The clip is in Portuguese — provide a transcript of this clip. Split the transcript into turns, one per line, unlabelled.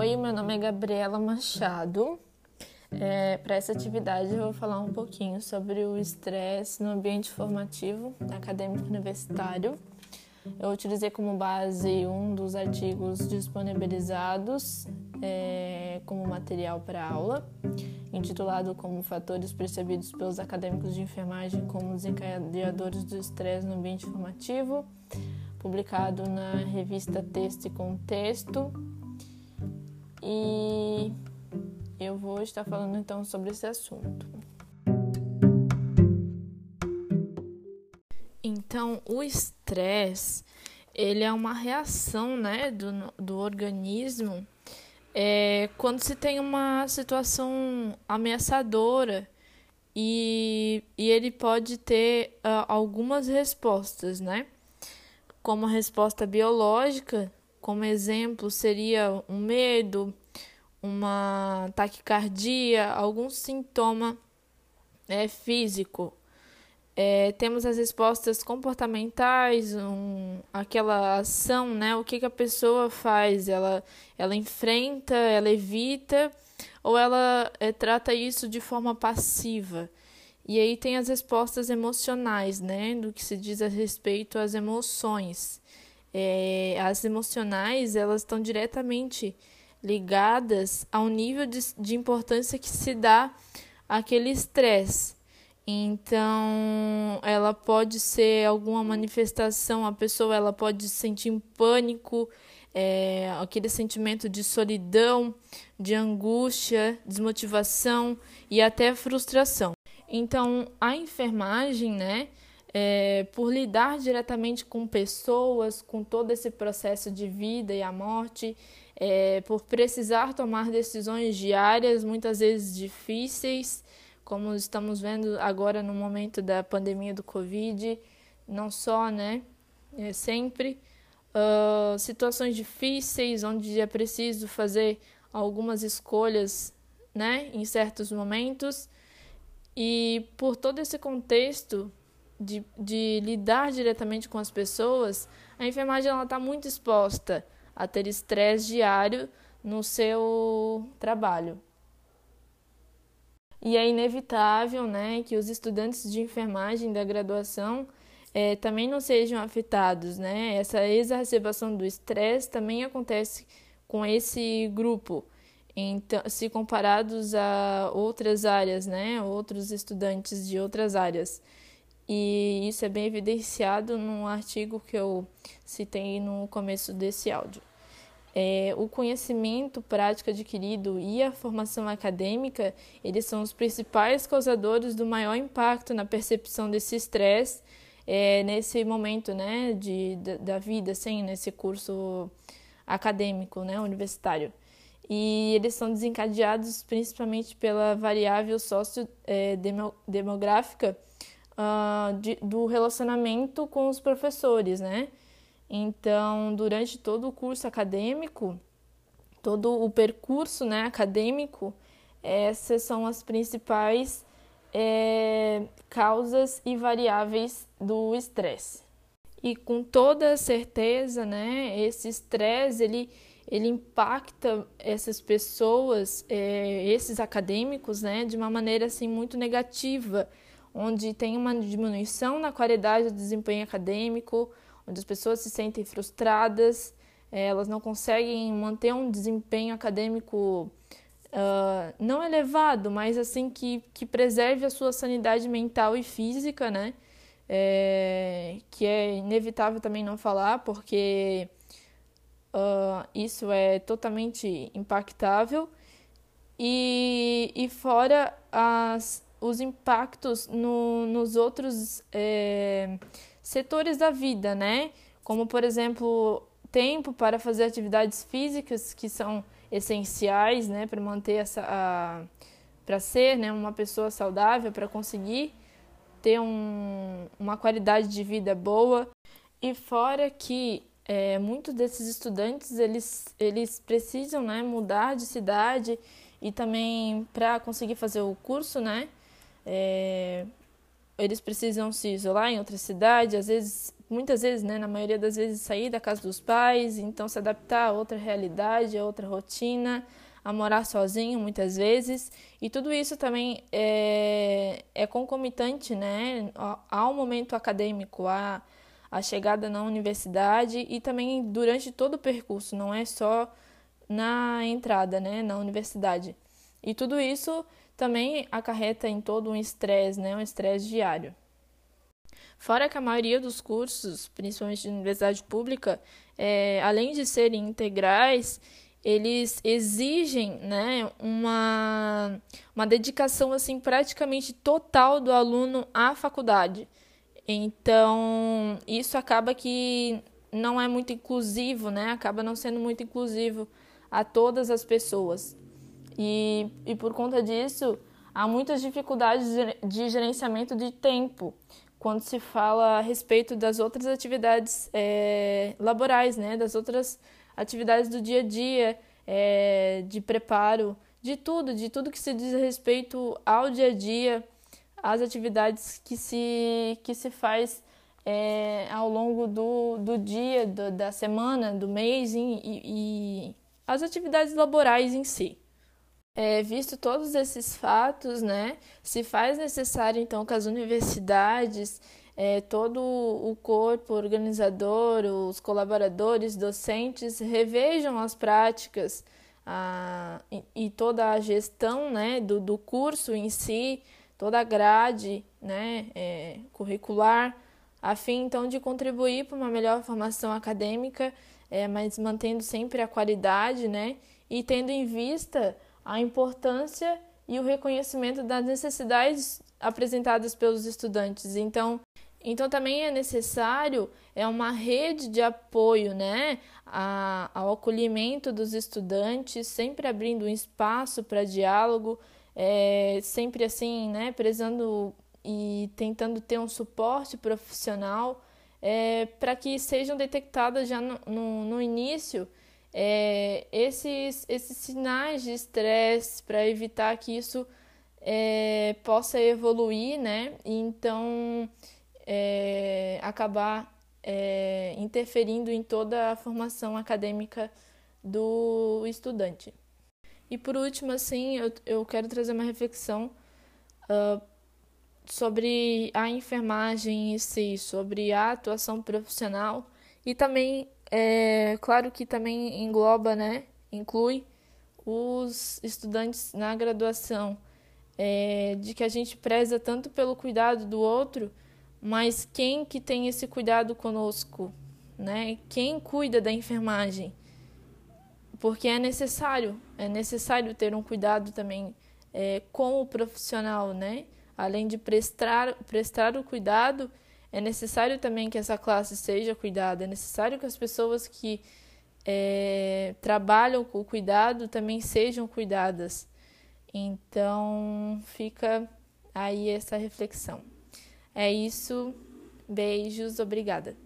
Oi, meu nome é Gabriela Machado. É, Para essa atividade, eu vou falar um pouquinho sobre o estresse no ambiente formativo acadêmico universitário. Eu utilizei como base um dos artigos disponibilizados é, como material para aula, intitulado como Fatores percebidos pelos acadêmicos de enfermagem como desencadeadores do estresse no ambiente formativo, publicado na revista Texto e Contexto. E eu vou estar falando então sobre esse assunto. Então, o estresse, ele é uma reação, né, do, do organismo é, quando se tem uma situação ameaçadora e, e ele pode ter uh, algumas respostas, né? Como a resposta biológica, como exemplo, seria um medo, uma taquicardia, algum sintoma é, físico é, temos as respostas comportamentais, um, aquela ação, né? O que, que a pessoa faz? Ela, ela enfrenta, ela evita ou ela é, trata isso de forma passiva? E aí tem as respostas emocionais, né? Do que se diz a respeito às emoções. É, as emocionais, elas estão diretamente ligadas ao nível de, de importância que se dá àquele estresse. Então, ela pode ser alguma manifestação, a pessoa ela pode se sentir pânico, é, aquele sentimento de solidão, de angústia, desmotivação e até frustração. Então, a enfermagem, né, é, por lidar diretamente com pessoas, com todo esse processo de vida e a morte, é, por precisar tomar decisões diárias, muitas vezes difíceis, como estamos vendo agora no momento da pandemia do Covid, não só, né, é sempre uh, situações difíceis onde é preciso fazer algumas escolhas, né, em certos momentos. E por todo esse contexto de, de lidar diretamente com as pessoas, a enfermagem está muito exposta a ter estresse diário no seu trabalho. E é inevitável né, que os estudantes de enfermagem da graduação é, também não sejam afetados. Né? Essa exacerbação do estresse também acontece com esse grupo, então, se comparados a outras áreas, né? outros estudantes de outras áreas. E isso é bem evidenciado no artigo que eu citei no começo desse áudio. É, o conhecimento prático adquirido e a formação acadêmica, eles são os principais causadores do maior impacto na percepção desse estresse é, nesse momento né, de, da, da vida, assim, nesse curso acadêmico, né, universitário. E eles são desencadeados principalmente pela variável sociodemográfica é, uh, de, do relacionamento com os professores, né? Então, durante todo o curso acadêmico, todo o percurso né, acadêmico, essas são as principais é, causas e variáveis do estresse. E com toda certeza, né, esse estresse ele, ele impacta essas pessoas, é, esses acadêmicos, né, de uma maneira assim muito negativa, onde tem uma diminuição na qualidade do desempenho acadêmico, onde as pessoas se sentem frustradas, eh, elas não conseguem manter um desempenho acadêmico uh, não elevado, mas assim que, que preserve a sua sanidade mental e física, né? É, que é inevitável também não falar, porque uh, isso é totalmente impactável. E, e fora as, os impactos no, nos outros. É, setores da vida, né? Como, por exemplo, tempo para fazer atividades físicas que são essenciais, né, para manter essa para ser, né, uma pessoa saudável, para conseguir ter um, uma qualidade de vida boa. E fora que é, muitos desses estudantes eles, eles precisam né, mudar de cidade e também para conseguir fazer o curso, né? É, eles precisam se isolar em outra cidade, às vezes muitas vezes, né, na maioria das vezes, sair da casa dos pais, então se adaptar a outra realidade, a outra rotina, a morar sozinho muitas vezes, e tudo isso também é, é concomitante né, ao momento acadêmico, à, à chegada na universidade e também durante todo o percurso, não é só na entrada né, na universidade. E tudo isso também acarreta em todo um estresse, né, um estresse diário. Fora que a maioria dos cursos, principalmente de universidade pública, é, além de serem integrais, eles exigem né, uma, uma dedicação assim praticamente total do aluno à faculdade. Então, isso acaba que não é muito inclusivo, né? Acaba não sendo muito inclusivo a todas as pessoas. E, e por conta disso, há muitas dificuldades de gerenciamento de tempo quando se fala a respeito das outras atividades é, laborais, né? Das outras atividades do dia a dia, é, de preparo, de tudo, de tudo que se diz respeito ao dia a dia, às atividades que se, que se faz é, ao longo do, do dia, do, da semana, do mês e, e, as atividades laborais em si. É, visto todos esses fatos, né, se faz necessário então que as universidades é, todo o corpo organizador, os colaboradores, docentes revejam as práticas a, e, e, toda a gestão né, do, do curso em si, toda a grade né, é, curricular, a fim então de contribuir para uma melhor formação acadêmica, é, mas mantendo sempre a qualidade né, e tendo em vista a importância e o reconhecimento das necessidades apresentadas pelos estudantes. Então, então também é necessário é uma rede de apoio, né, a, ao acolhimento dos estudantes, sempre abrindo um espaço para diálogo, é, sempre assim, né, prezando e tentando ter um suporte profissional é, para que sejam detectadas já no, no, no início é, esses, esses sinais de estresse para evitar que isso é, possa evoluir, né? Então é, acabar é, interferindo em toda a formação acadêmica do estudante. E por último, assim, eu, eu quero trazer uma reflexão uh, sobre a enfermagem em si, sobre a atuação profissional e também, é, claro que também engloba, né, inclui os estudantes na graduação, é, de que a gente preza tanto pelo cuidado do outro, mas quem que tem esse cuidado conosco, né? Quem cuida da enfermagem? Porque é necessário, é necessário ter um cuidado também é, com o profissional, né? Além de prestar, prestar o cuidado, é necessário também que essa classe seja cuidada, é necessário que as pessoas que é, trabalham com o cuidado também sejam cuidadas. Então, fica aí essa reflexão. É isso. Beijos, obrigada.